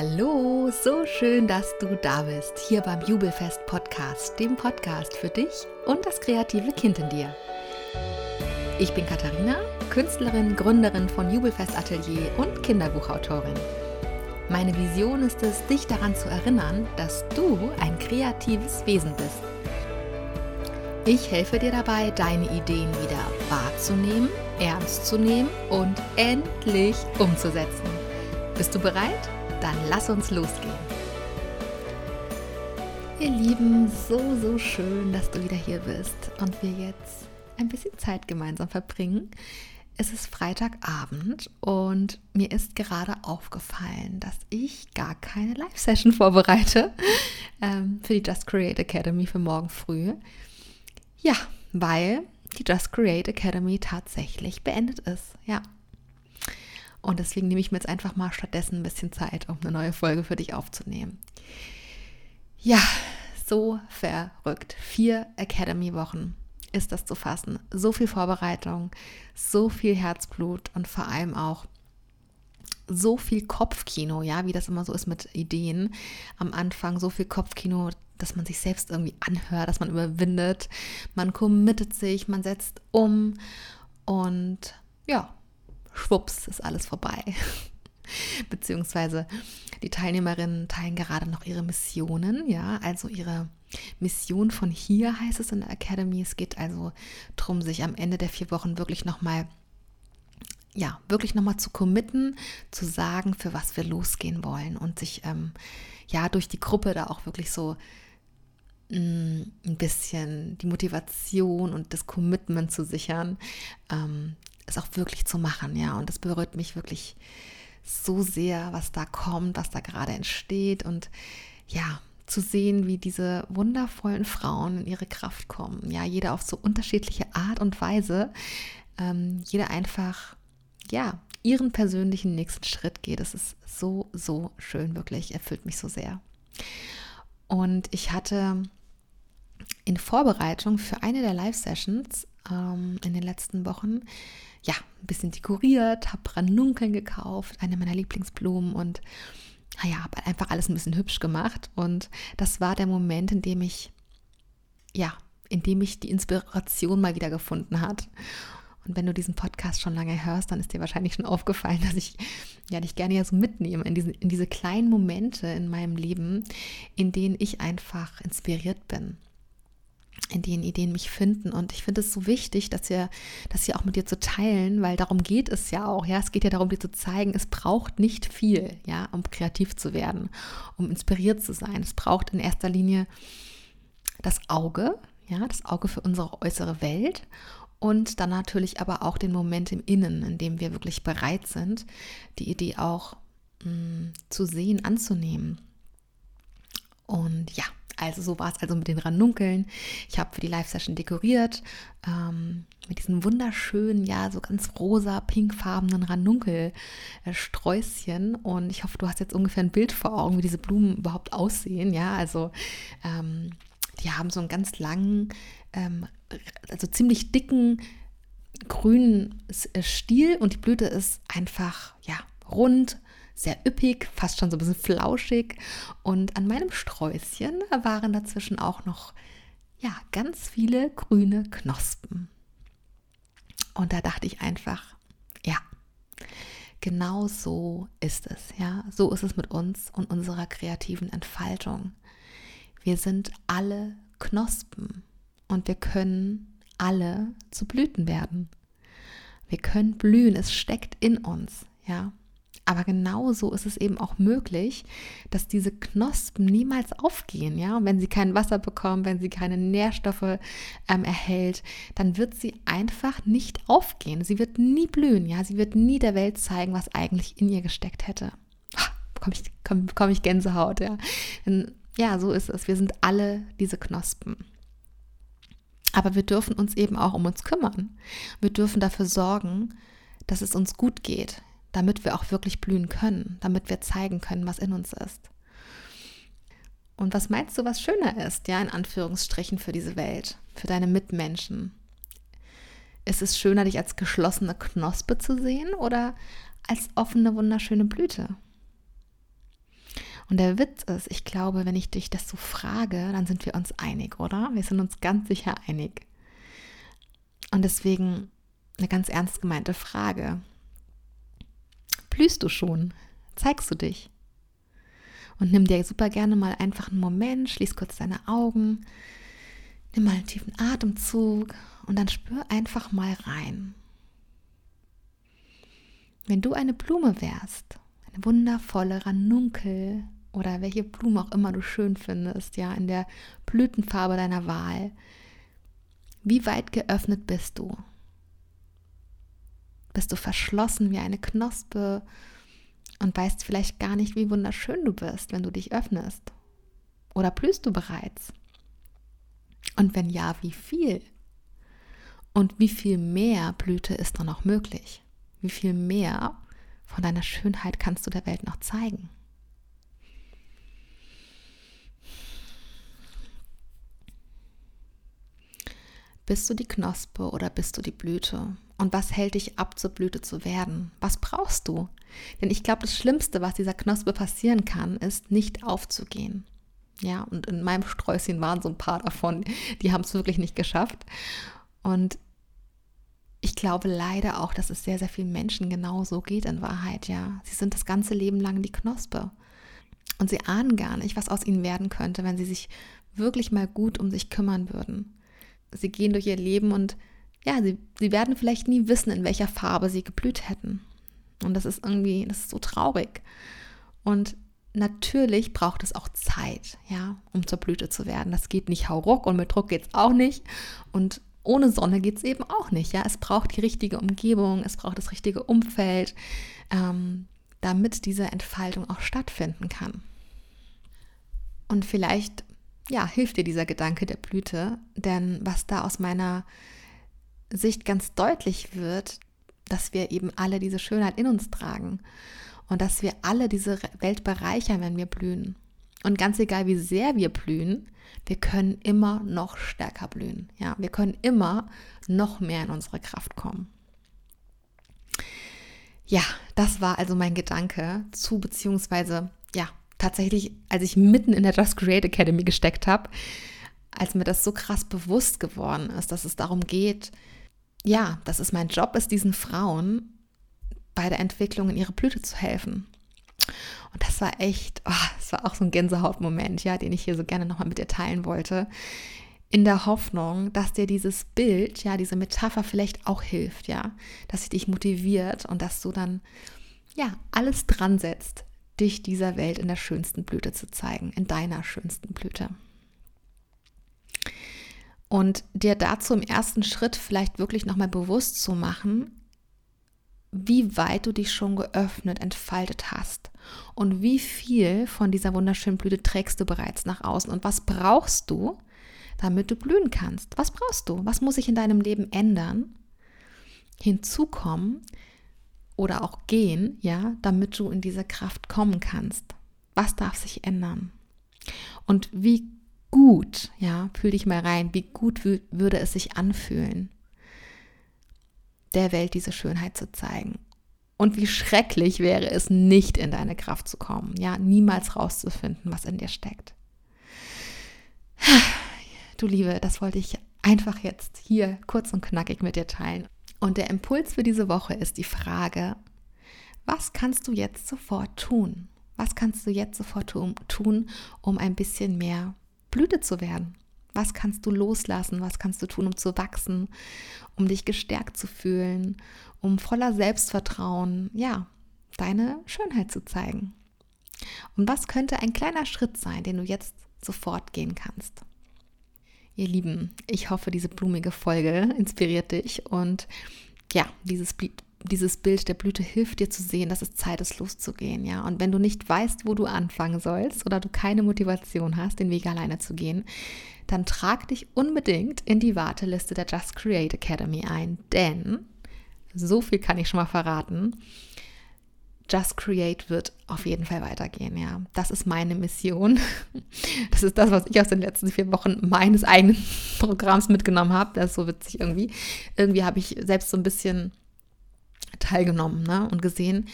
Hallo, so schön, dass du da bist, hier beim Jubelfest Podcast, dem Podcast für dich und das kreative Kind in dir. Ich bin Katharina, Künstlerin, Gründerin von Jubelfest Atelier und Kinderbuchautorin. Meine Vision ist es, dich daran zu erinnern, dass du ein kreatives Wesen bist. Ich helfe dir dabei, deine Ideen wieder wahrzunehmen, ernst zu nehmen und endlich umzusetzen. Bist du bereit? Dann lass uns losgehen. Ihr Lieben, so, so schön, dass du wieder hier bist und wir jetzt ein bisschen Zeit gemeinsam verbringen. Es ist Freitagabend und mir ist gerade aufgefallen, dass ich gar keine Live-Session vorbereite ähm, für die Just Create Academy für morgen früh. Ja, weil die Just Create Academy tatsächlich beendet ist. Ja, und deswegen nehme ich mir jetzt einfach mal stattdessen ein bisschen Zeit, um eine neue Folge für dich aufzunehmen. Ja, so verrückt. Vier Academy-Wochen ist das zu fassen. So viel Vorbereitung, so viel Herzblut und vor allem auch so viel Kopfkino, ja, wie das immer so ist mit Ideen. Am Anfang so viel Kopfkino, dass man sich selbst irgendwie anhört, dass man überwindet. Man committet sich, man setzt um und ja, schwupps ist alles vorbei. Beziehungsweise die Teilnehmerinnen teilen gerade noch ihre Missionen, ja, also ihre Mission von hier heißt es in der Academy. Es geht also darum, sich am Ende der vier Wochen wirklich nochmal, ja, wirklich nochmal zu committen, zu sagen, für was wir losgehen wollen und sich, ähm, ja, durch die Gruppe da auch wirklich so mm, ein bisschen die Motivation und das Commitment zu sichern, ähm, es auch wirklich zu machen, ja. Und das berührt mich wirklich so sehr, was da kommt, was da gerade entsteht und ja, zu sehen, wie diese wundervollen Frauen in ihre Kraft kommen. Ja, jeder auf so unterschiedliche Art und Weise. Ähm, jeder einfach, ja, ihren persönlichen nächsten Schritt geht. Das ist so, so schön, wirklich. Erfüllt mich so sehr. Und ich hatte in Vorbereitung für eine der Live-Sessions ähm, in den letzten Wochen ja, ein bisschen dekoriert, habe Ranunkeln gekauft, eine meiner Lieblingsblumen und naja, habe einfach alles ein bisschen hübsch gemacht. Und das war der Moment, in dem ich, ja, in dem ich die Inspiration mal wieder gefunden hat. Und wenn du diesen Podcast schon lange hörst, dann ist dir wahrscheinlich schon aufgefallen, dass ich ja dich gerne ja so mitnehme in diese, in diese kleinen Momente in meinem Leben, in denen ich einfach inspiriert bin in denen Ideen mich finden. Und ich finde es so wichtig, dass wir das hier auch mit dir zu teilen, weil darum geht es ja auch. Ja, es geht ja darum, dir zu zeigen, es braucht nicht viel, ja, um kreativ zu werden, um inspiriert zu sein. Es braucht in erster Linie das Auge, ja, das Auge für unsere äußere Welt und dann natürlich aber auch den Moment im Innen, in dem wir wirklich bereit sind, die Idee auch mh, mm, zu sehen, anzunehmen. Und ja, also so war es also mit den Ranunkeln. Ich habe für die Live-Session dekoriert ähm, mit diesen wunderschönen, ja, so ganz rosa, pinkfarbenen Ranunkelsträußchen. Und ich hoffe, du hast jetzt ungefähr ein Bild vor Augen, wie diese Blumen überhaupt aussehen. Ja, also ähm, die haben so einen ganz langen, ähm, also ziemlich dicken grünen äh, Stiel und die Blüte ist einfach, ja, rund, sehr üppig, fast schon so ein bisschen flauschig. Und an meinem Sträußchen waren dazwischen auch noch ja, ganz viele grüne Knospen. Und da dachte ich einfach, ja, genau so ist es, ja, so ist es mit uns und unserer kreativen Entfaltung. Wir sind alle Knospen und wir können alle zu Blüten werden. Wir können blühen, es steckt in uns, ja. Aber genauso ist es eben auch möglich, dass diese Knospen niemals aufgehen, ja. Und wenn sie kein Wasser bekommen, wenn sie keine Nährstoffe ähm, erhält, dann wird sie einfach nicht aufgehen. Sie wird nie blühen, ja. Sie wird nie der Welt zeigen, was eigentlich in ihr gesteckt hätte. Bekomme ich, komm, bekomme ich Gänsehaut, ja. Denn, ja, so ist es. Wir sind alle diese Knospen. Aber wir dürfen uns eben auch um uns kümmern. Wir dürfen dafür sorgen, dass es uns gut geht damit wir auch wirklich blühen können, damit wir zeigen können, was in uns ist. Und was meinst du, was schöner ist, ja, in Anführungsstrichen für diese Welt, für deine Mitmenschen? Ist es schöner, dich als geschlossene Knospe zu sehen oder als offene, wunderschöne Blüte? Und der Witz ist, ich glaube, wenn ich dich das so frage, dann sind wir uns einig, oder? Wir sind uns ganz sicher einig. Und deswegen eine ganz ernst gemeinte Frage. Blühst du schon? Zeigst du dich? Und nimm dir super gerne mal einfach einen Moment, schließ kurz deine Augen, nimm mal einen tiefen Atemzug und dann spür einfach mal rein. Wenn du eine Blume wärst, eine wundervolle Ranunkel, oder welche Blume auch immer du schön findest, ja, in der Blütenfarbe deiner Wahl. Wie weit geöffnet bist du? Bist du verschlossen wie eine Knospe und weißt vielleicht gar nicht, wie wunderschön du bist, wenn du dich öffnest? Oder blühst du bereits? Und wenn ja, wie viel? Und wie viel mehr Blüte ist da noch möglich? Wie viel mehr von deiner Schönheit kannst du der Welt noch zeigen? Bist du die Knospe oder bist du die Blüte? Und was hält dich ab, zur Blüte zu werden? Was brauchst du? Denn ich glaube, das Schlimmste, was dieser Knospe passieren kann, ist nicht aufzugehen. Ja, und in meinem Sträußchen waren so ein paar davon, die haben es wirklich nicht geschafft. Und ich glaube leider auch, dass es sehr, sehr vielen Menschen genauso geht in Wahrheit, ja. Sie sind das ganze Leben lang die Knospe. Und sie ahnen gar nicht, was aus ihnen werden könnte, wenn sie sich wirklich mal gut um sich kümmern würden sie gehen durch ihr Leben und ja, sie, sie werden vielleicht nie wissen, in welcher Farbe sie geblüht hätten. Und das ist irgendwie, das ist so traurig. Und natürlich braucht es auch Zeit, ja, um zur Blüte zu werden. Das geht nicht hauruck und mit Druck geht es auch nicht. Und ohne Sonne geht es eben auch nicht, ja. Es braucht die richtige Umgebung, es braucht das richtige Umfeld, ähm, damit diese Entfaltung auch stattfinden kann. Und vielleicht ja, hilft dir dieser Gedanke der Blüte, denn was da aus meiner Sicht ganz deutlich wird, dass wir eben alle diese Schönheit in uns tragen und dass wir alle diese Welt bereichern, wenn wir blühen. Und ganz egal, wie sehr wir blühen, wir können immer noch stärker blühen. Ja, wir können immer noch mehr in unsere Kraft kommen. Ja, das war also mein Gedanke zu, beziehungsweise, ja, tatsächlich, als ich mitten in der Just Create Academy gesteckt habe, als mir das so krass bewusst geworden ist, dass es darum geht, ja, dass es mein Job ist, diesen Frauen bei der Entwicklung in ihre Blüte zu helfen. Und das war echt, oh, das war auch so ein Gänsehautmoment, ja, den ich hier so gerne nochmal mit dir teilen wollte. In der Hoffnung, dass dir dieses Bild, ja, diese Metapher vielleicht auch hilft, ja, dass sie dich motiviert und dass du dann, ja, alles dran setzt, dich dieser Welt in der schönsten Blüte zu zeigen, in deiner schönsten Blüte. Und dir dazu im ersten Schritt vielleicht wirklich nochmal bewusst zu machen, wie weit du dich schon geöffnet, entfaltet hast und wie viel von dieser wunderschönen Blüte trägst du bereits nach außen und was brauchst du, damit du blühen kannst? Was brauchst du? Was muss sich in deinem Leben ändern? Hinzukommen, oder auch gehen, ja, damit du in diese Kraft kommen kannst. Was darf sich ändern? Und wie gut, ja, fühl dich mal rein, wie gut würde es sich anfühlen, der Welt diese Schönheit zu zeigen. Und wie schrecklich wäre es, nicht in deine Kraft zu kommen, ja, niemals rauszufinden, was in dir steckt. Du Liebe, das wollte ich einfach jetzt hier kurz und knackig mit dir teilen. Und der Impuls für diese Woche ist die Frage, was kannst du jetzt sofort tun? Was kannst du jetzt sofort tun, um ein bisschen mehr Blüte zu werden? Was kannst du loslassen? Was kannst du tun, um zu wachsen, um dich gestärkt zu fühlen, um voller Selbstvertrauen, ja, deine Schönheit zu zeigen? Und was könnte ein kleiner Schritt sein, den du jetzt sofort gehen kannst? Ihr Lieben, ich hoffe, diese blumige Folge inspiriert dich und ja, dieses, dieses Bild der Blüte hilft dir zu sehen, dass es Zeit ist, loszugehen, ja. Und wenn du nicht weißt, wo du anfangen sollst oder du keine Motivation hast, den Weg alleine zu gehen, dann trag dich unbedingt in die Warteliste der Just Create Academy ein, denn so viel kann ich schon mal verraten. Just Create wird auf jeden Fall weitergehen, ja. Das ist meine Mission. Das ist das, was ich aus den letzten vier Wochen meines eigenen Programms mitgenommen habe. Das ist so witzig irgendwie. Irgendwie habe ich selbst so ein bisschen teilgenommen ne? und gesehen,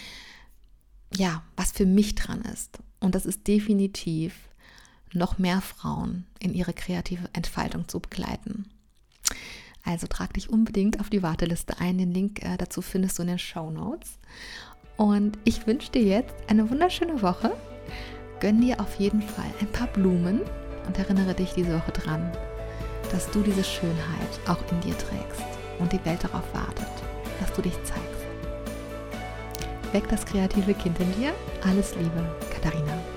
ja, was für mich dran ist. Und das ist definitiv noch mehr Frauen in ihre kreative Entfaltung zu begleiten. Also trag dich unbedingt auf die Warteliste ein. Den Link äh, dazu findest du in den Show Notes. Und ich wünsche dir jetzt eine wunderschöne Woche. Gönn dir auf jeden Fall ein paar Blumen und erinnere dich diese Woche dran, dass du diese Schönheit auch in dir trägst und die Welt darauf wartet, dass du dich zeigst. Weck das kreative Kind in dir. Alles Liebe, Katharina.